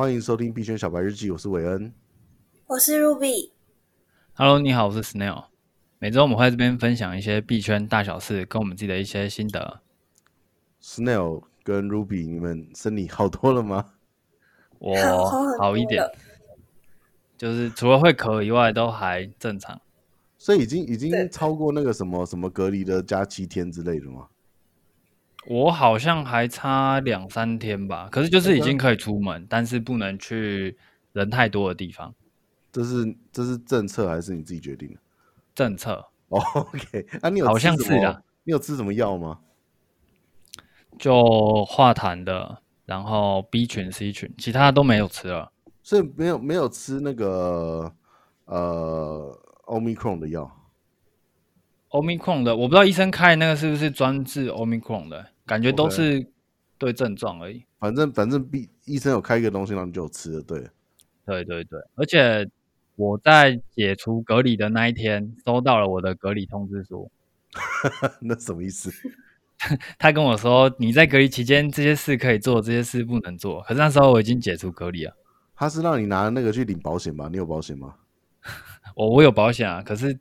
欢迎收听币圈小白日记，我是韦恩，我是 Ruby。Hello，你好，我是 Snail。每周我们会在这边分享一些币圈大小事，跟我们自己的一些心得。Snail 跟 Ruby，你们身体好多了吗？我好一点，就是除了会咳以外，都还正常。所以已经已经超过那个什么什么隔离的加七天之类的吗？我好像还差两三天吧，可是就是已经可以出门，但是不能去人太多的地方。这是这是政策还是你自己决定的？政策。Oh, OK，啊，你有好像是的。你有吃什么药吗？就化痰的，然后 B 群、C 群，其他都没有吃了。所以没有没有吃那个呃 Omicron 的药。Omicron 的，我不知道医生开那个是不是专治 Omicron 的，感觉都是对症状而已。反正反正医医生有开一个东西让你就吃了，对。对对对，而且我在解除隔离的那一天收到了我的隔离通知书。那什么意思？他跟我说，你在隔离期间这些事可以做，这些事不能做。可是那时候我已经解除隔离了。他是让你拿那个去领保险吧？你有保险吗？我我有保险啊，可是。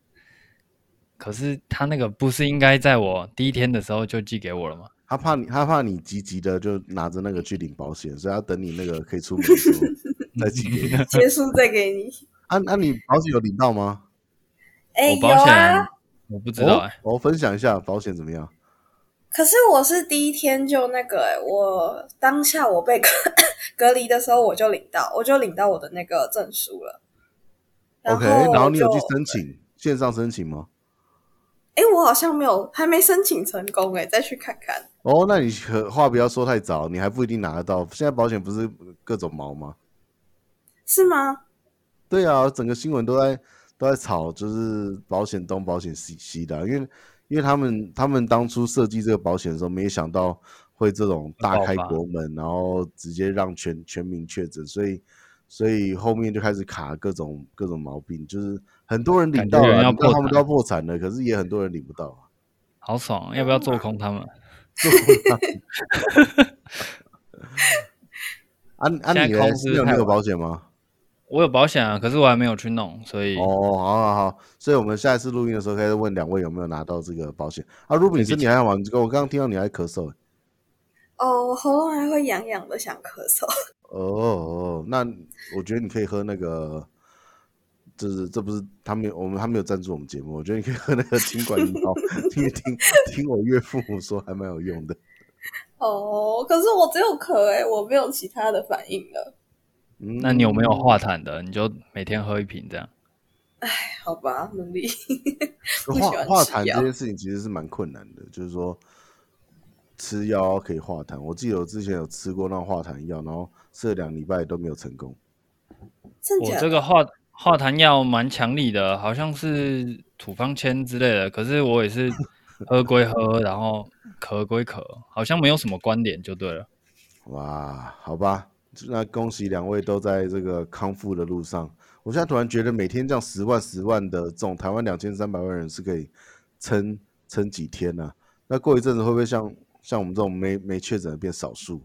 可是他那个不是应该在我第一天的时候就寄给我了吗？他怕你，他怕你急急的就拿着那个去领保险，所以要等你那个可以出门的时候 再寄给你，结束再给你。啊啊，你保险有领到吗？哎、欸，我保险有啊，我不知道哎、欸。我分享一下保险怎么样？可是我是第一天就那个哎、欸，我当下我被隔 隔离的时候我就领到，我就领到我的那个证书了。OK，然后你有去申请线上申请吗？哎，我好像没有，还没申请成功哎，再去看看。哦，那你可话不要说太早，你还不一定拿得到。现在保险不是各种毛吗？是吗？对啊，整个新闻都在都在炒，就是保险东保险西西的，因为因为他们他们当初设计这个保险的时候，没想到会这种大开国门，然后直接让全全民确诊，所以。所以后面就开始卡各种各种毛病，就是很多人领到了，要他们都要破产了，可是也很多人领不到。好爽，要不要做空他们？做空他们。啊 啊！你呢？你有那个保险吗？我有保险啊，可是我还没有去弄，所以哦，好好好，所以我们下一次录音的时候，可以问两位有没有拿到这个保险啊？Ruby，你身体还好吗？我刚刚听到你还咳嗽。哦，我喉咙还会痒痒的，想咳嗽。哦哦，那我觉得你可以喝那个，就是这不是他没有我们他没有赞助我们节目，我觉得你可以喝那个 清冠一号，听听听我岳父母说还蛮有用的。哦，可是我只有咳哎，我没有其他的反应了。嗯，那你有没有化痰的？你就每天喝一瓶这样。哎，好吧，努力。化化痰这件事情其实是蛮困难的，就是说。吃药可以化痰，我记得我之前有吃过那化痰药，然后吃了两礼拜都没有成功。我这个化化痰药蛮强力的，好像是土方签之类的，可是我也是喝归喝，然后咳归咳，好像没有什么关联就对了。哇，好吧，那恭喜两位都在这个康复的路上。我现在突然觉得每天这样十万十万的这种台湾两千三百万人是可以撑撑几天呢、啊？那过一阵子会不会像？像我们这种没没确诊的变少数，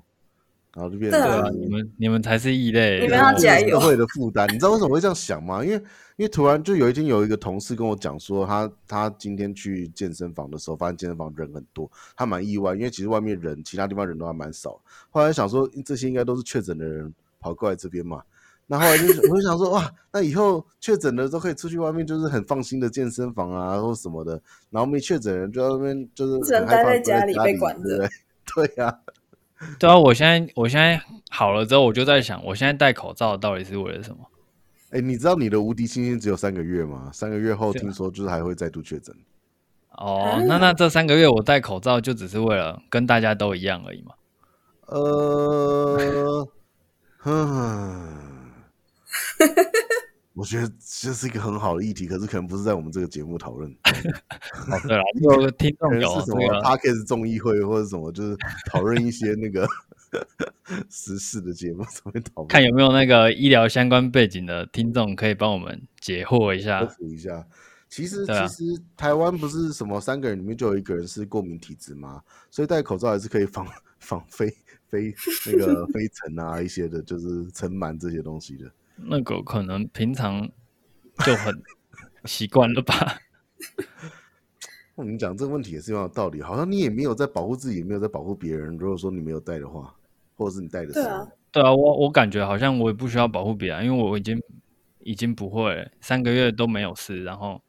然后就变成对啊，你们你们才是异类，你们要加油。社会的负担，你知道为什么会这样想吗？因为因为突然就有一天有一个同事跟我讲说，他他今天去健身房的时候，发现健身房人很多，他蛮意外，因为其实外面人其他地方人都还蛮少。后来想说这些应该都是确诊的人跑过来这边嘛。那后来就我就想说哇，那以后确诊的都可以出去外面，就是很放心的健身房啊，或什么的。然后没确诊人就在那边就是只能待在家里被管着。对呀、啊，对啊。我现在我现在好了之后，我就在想，我现在戴口罩到底是为了什么？哎，你知道你的无敌星星只有三个月吗？三个月后听说就是还会再度确诊。哦，那那这三个月我戴口罩就只是为了跟大家都一样而已嘛？呃，哼。我觉得这是一个很好的议题，可是可能不是在我们这个节目讨论。哦，对了，有听众有是什么 Podcast 综艺会或者什么，就是讨论一些那个 时事的节目，怎么讨论。看有没有那个医疗相关背景的听众可以帮我们解惑一下。科普一下，其实、啊、其实台湾不是什么三个人里面就有一个人是过敏体质吗？所以戴口罩还是可以防防飞。飞那个飞尘啊一些的，就是尘螨这些东西的。那个可能平常就很习惯了吧。我 跟你讲这个问题也是有道理，好像你也没有在保护自己，也没有在保护别人。如果说你没有带的话，或者是你带的时候，对啊，对啊，我我感觉好像我也不需要保护别人，因为我已经已经不会三个月都没有事，然后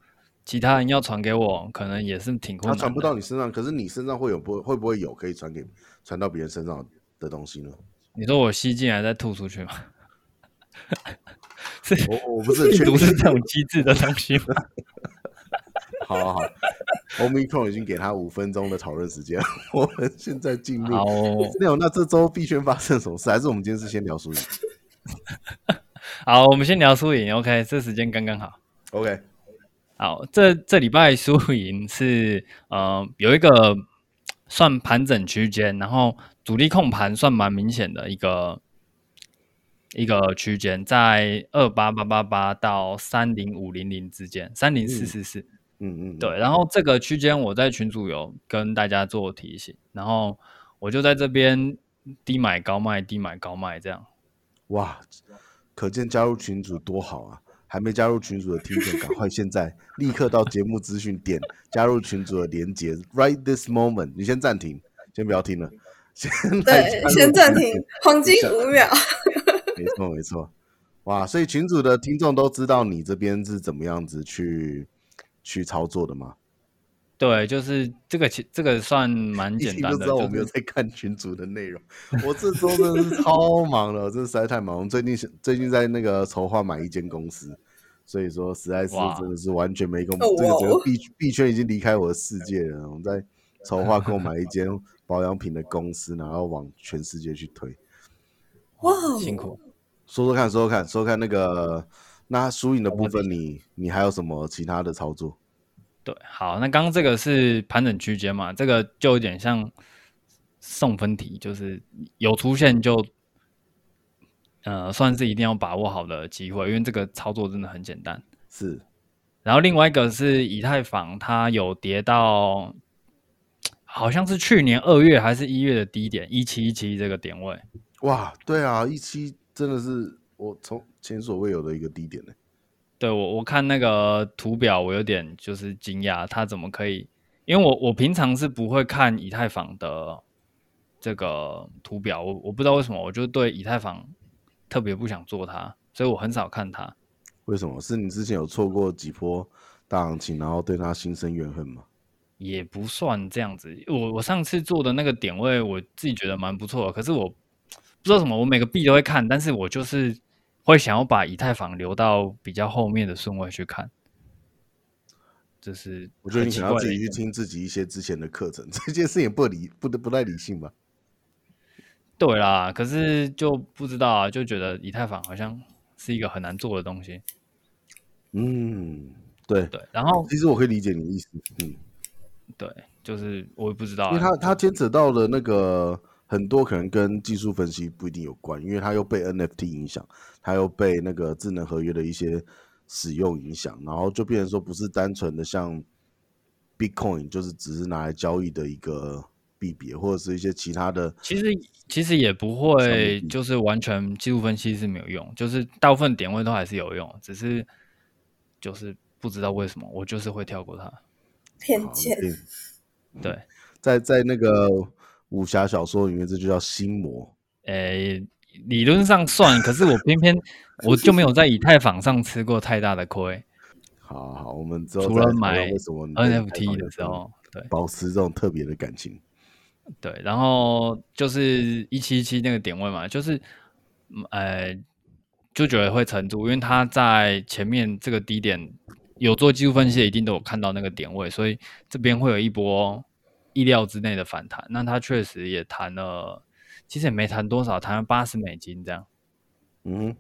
其他人要传给我，可能也是挺困难的。他传不到你身上，可是你身上会有不会不会有可以传给传到别人身上的东西呢？你说我吸进来再吐出去吗？是我我不是病毒是这种机制的东西吗？好好好，Omicron 已经给他五分钟的讨论时间，我们现在进入。好，那这周币圈发生什么事？还是我们今天是先聊输赢？好，我们先聊输赢。OK，这时间刚刚好。OK，好，这这礼拜输赢是呃有一个算盘整区间，然后主力控盘算蛮明显的一个一个区间，在二八八八八到三零五零零之间，三零四四四。嗯嗯，对，然后这个区间我在群组有跟大家做提醒，然后我就在这边低买高卖，低买高卖这样。哇，可见加入群组多好啊！还没加入群组的听众，赶快现在立刻到节目资讯点加入群组的连结，right this moment。你先暂停，先不要听了，先对，先暂停，黄金五秒。没错没错，哇！所以群主的听众都知道你这边是怎么样子去。去操作的吗？对，就是这个，其这个算蛮简单的。你知道我没有在看群主的内容，我这周真的是超忙了，真的实在太忙。最近最近在那个筹划买一间公司，所以说实在是真的是完全没空。这个整个币币圈已经离开我的世界了。我们在筹划购买一间保养品的公司，然后往全世界去推。哇，辛苦！说说看，说说看，说说看那个。那输赢的部分你，你你还有什么其他的操作？对，好，那刚刚这个是盘整区间嘛，这个就有点像送分题，就是有出现就，呃，算是一定要把握好的机会，因为这个操作真的很简单。是，然后另外一个是以太坊，它有跌到，好像是去年二月还是一月的低点一七一七这个点位。哇，对啊，一七真的是我从。前所未有的一个低点呢？对，我我看那个图表，我有点就是惊讶，它怎么可以？因为我我平常是不会看以太坊的这个图表，我我不知道为什么，我就对以太坊特别不想做它，所以我很少看它。为什么？是你之前有错过几波大行情，然后对它心生怨恨吗？也不算这样子，我我上次做的那个点位，我自己觉得蛮不错的，可是我不知道什么，我每个币都会看，但是我就是。会想要把以太坊留到比较后面的顺位去看，就是我觉得你想要自己去听自己一些之前的课程，这件事也不理不得不太理性吧？对啦，可是就不知道啊，就觉得以太坊好像是一个很难做的东西。嗯，对对。然后其实我可以理解你的意思，嗯，对，就是我也不知道啊，因为他他牵扯到了那个。很多可能跟技术分析不一定有关，因为它又被 NFT 影响，它又被那个智能合约的一些使用影响，然后就变成说不是单纯的像 Bitcoin，就是只是拿来交易的一个币别，或者是一些其他的。其实其实也不会，就是完全技术分析是没有用，就是大部分点位都还是有用，只是就是不知道为什么我就是会跳过它。偏见。对，在在那个。武侠小说里面，这就叫心魔。诶、欸，理论上算，可是我偏偏 我就没有在以太坊上吃过太大的亏。好好，我们之后除了买为什么 NFT 的时候，对，保持这种特别的感情。对，然后就是一七一七那个点位嘛，就是，呃，就觉得会承住，因为他在前面这个低点有做技术分析的，一定都有看到那个点位，所以这边会有一波。意料之内的反弹，那它确实也弹了，其实也没弹多少，弹了八十美金这样。嗯，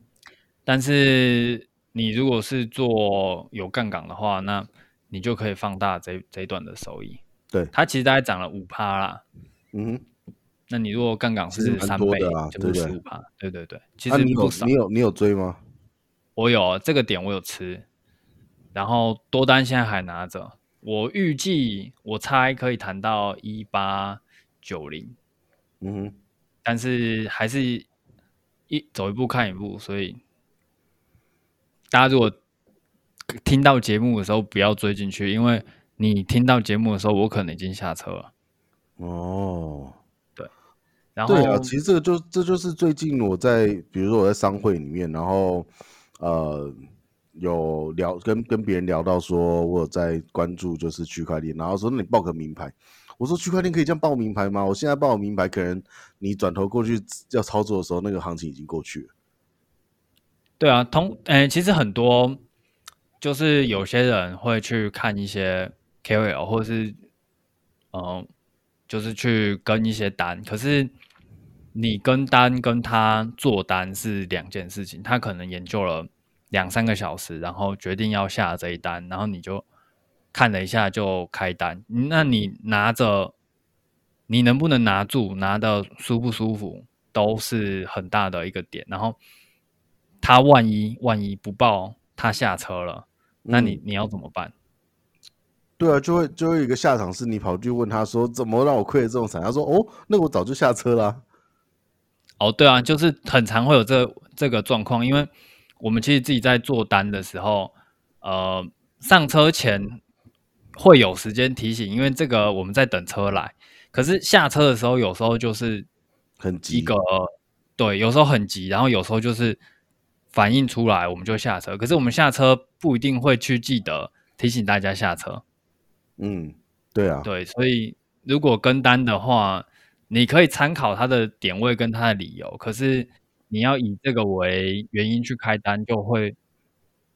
但是你如果是做有杠杆的话，那你就可以放大这这一段的收益。对，它其实大概涨了五趴啦。嗯，那你如果杠杆是三倍，啊、就是十五趴。对对对，其实不少。啊、你有你有，你有追吗？我有这个点，我有吃，然后多单现在还拿着。我预计，我猜可以谈到一八九零，嗯哼，但是还是一走一步看一步，所以大家如果听到节目的时候不要追进去，因为你听到节目的时候，我可能已经下车了。哦，对，然后对啊，其实这个就这就是最近我在，比如说我在商会里面，然后呃有聊跟跟别人聊到说，我有在关注就是区块链，然后说你报个名牌。我说区块链可以这样报名牌吗？我现在报名牌，可能你转头过去要操作的时候，那个行情已经过去了。对啊，通诶、欸，其实很多就是有些人会去看一些 KOL，或者是嗯、就是去跟一些单。可是你跟单跟他做单是两件事情。他可能研究了两三个小时，然后决定要下这一单，然后你就。看了一下就开单，那你拿着，你能不能拿住，拿的舒不舒服，都是很大的一个点。然后他万一万一不报，他下车了，那你、嗯、你要怎么办？对啊，就会就会有一个下场是你跑去问他说，怎么让我亏了这种惨？他说哦，那我早就下车了。哦，对啊，就是很常会有这这个状况，因为我们其实自己在做单的时候，呃，上车前。会有时间提醒，因为这个我们在等车来。可是下车的时候，有时候就是很急，一个对，有时候很急，然后有时候就是反应出来，我们就下车。可是我们下车不一定会去记得提醒大家下车。嗯，对啊，对，所以如果跟单的话，你可以参考他的点位跟他的理由，可是你要以这个为原因去开单，就会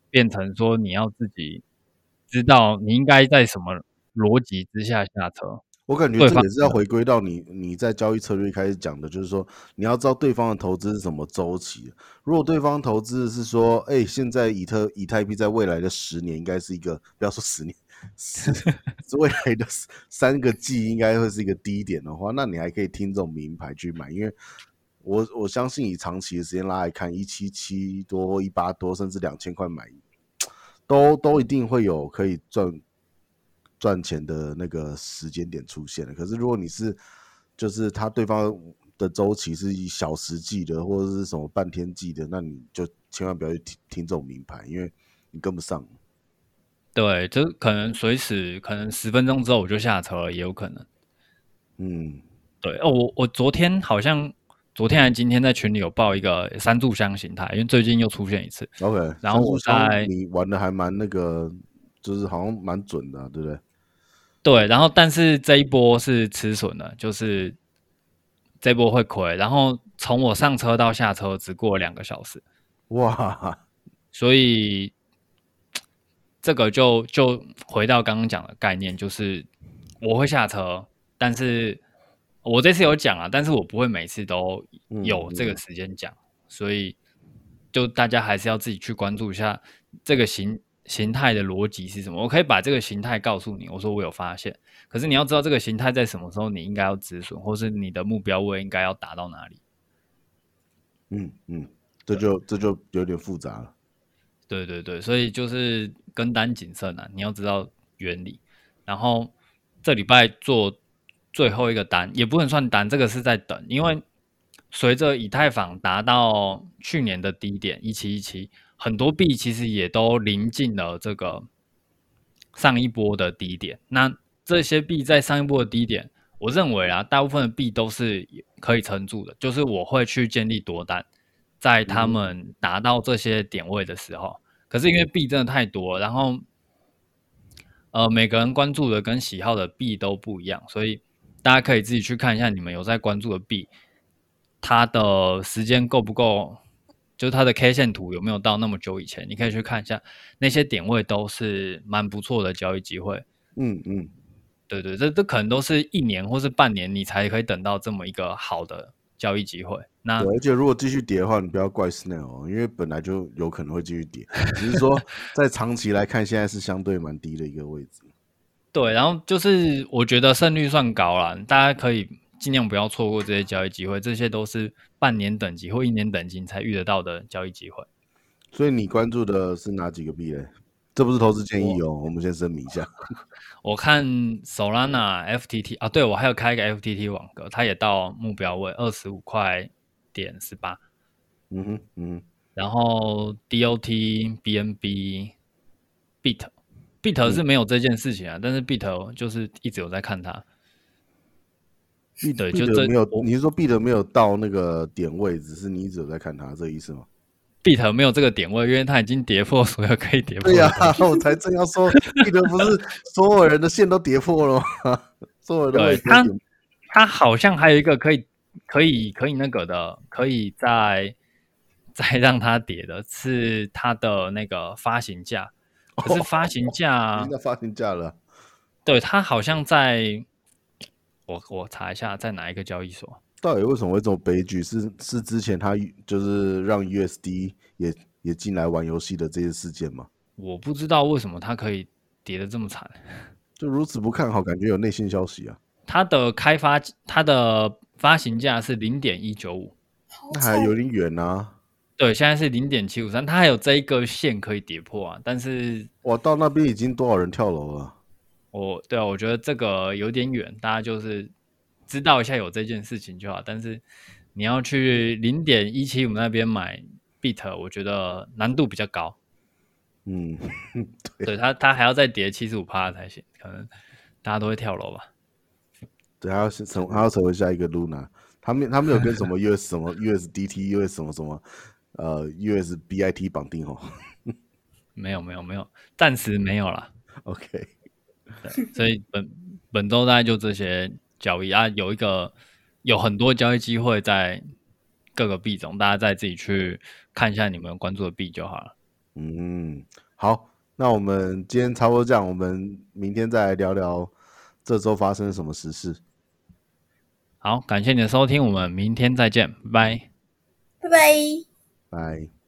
变成说你要自己。知道你应该在什么逻辑之下下车？我感觉这也是要回归到你你在交易策略开始讲的，就是说你要知道对方的投资是什么周期。如果对方投资是说，哎，现在以特以太币在未来的十年应该是一个，不要说十年，是未来的三个季应该会是一个低点的话，那你还可以听这种名牌去买，因为我我相信以长期的时间拉来看，一七七多、一八多，甚至两千块买。都都一定会有可以赚赚钱的那个时间点出现的。可是如果你是就是他对方的周期是以小时计的，或者是什么半天计的，那你就千万不要去听听这种名牌，因为你跟不上。对，就可能随时可能十分钟之后我就下车了，也有可能。嗯，对哦，我我昨天好像。昨天还今天在群里有报一个三炷香形态，因为最近又出现一次。OK，然后我在你玩的还蛮那个，就是好像蛮准的，对不对？对，然后但是这一波是吃损的，就是这一波会亏。然后从我上车到下车只过了两个小时，哇！所以这个就就回到刚刚讲的概念，就是我会下车，但是。我这次有讲啊，但是我不会每次都有这个时间讲，所以就大家还是要自己去关注一下这个形形态的逻辑是什么。我可以把这个形态告诉你，我说我有发现，可是你要知道这个形态在什么时候你应该要止损，或是你的目标位应该要达到哪里。嗯嗯，这就这就有点复杂了。对对对，所以就是跟单谨慎啊，你要知道原理。然后这礼拜做。最后一个单也不能算单，这个是在等，因为随着以太坊达到去年的低点一七一七，很多币其实也都临近了这个上一波的低点。那这些币在上一波的低点，我认为啊，大部分的币都是可以撑住的，就是我会去建立多单，在他们达到这些点位的时候。可是因为币真的太多，然后呃，每个人关注的跟喜好的币都不一样，所以。大家可以自己去看一下，你们有在关注的币，它的时间够不够？就是它的 K 线图有没有到那么久以前？你可以去看一下，那些点位都是蛮不错的交易机会。嗯嗯，对对，这这可能都是一年或是半年，你才可以等到这么一个好的交易机会。那而且如果继续跌的话，你不要怪 Snail，哦因为本来就有可能会继续跌。只是说在长期来看，现在是相对蛮低的一个位置。对，然后就是我觉得胜率算高了，大家可以尽量不要错过这些交易机会，这些都是半年等级或一年等级才遇得到的交易机会。所以你关注的是哪几个币嘞？这不是投资建议哦，我，我们先声明一下。我看 Solana FTT 啊，对，我还有开一个 FTT 网格，它也到目标位二十五块点十八。嗯哼，嗯。然后 DOT、BNB、Bit、Bit 是没有这件事情啊，嗯、但是 Bit 就是一直有在看它。Bit 就这没有，你是说 Bit 没有到那个点位，只是你一直有在看它，这个意思吗？Bit 没有这个点位，因为它已经跌破所有可以跌破。对呀、啊，我才正要说，Bit 不是所有人的线都跌破了吗？所有人都对它，它好像还有一个可以、可以、可以那个的，可以再再让它跌的是它的那个发行价，可是发行价，现在发行价了。对，它好像在，我我查一下，在哪一个交易所？到底为什么会这么悲剧？是是之前他就是让 USD 也也进来玩游戏的这些事件吗？我不知道为什么它可以跌得这么惨，就如此不看好，感觉有内线消息啊。它的开发，它的发行价是零点一九五，那还有点远啊。对，现在是零点七五三，它还有这一个线可以跌破啊。但是，哇，到那边已经多少人跳楼了？我对啊，我觉得这个有点远，大家就是。知道一下有这件事情就好，但是你要去零点一七五那边买 Bit，我觉得难度比较高。嗯，对，对他，他还要再跌七十五趴才行，可能大家都会跳楼吧。对，还要成，还要成为下一个 Luna。他们他们有跟什么 US 什么 USDT、US 什么什么呃 USBIT 绑定哦？没有没有没有，暂时没有了。OK，对，所以本本周大概就这些。交易啊，有一个有很多交易机会在各个币种，大家再自己去看一下你们关注的币就好了。嗯，好，那我们今天差不多这样，我们明天再来聊聊这周发生什么时事。好，感谢你的收听，我们明天再见，拜拜，拜拜，拜。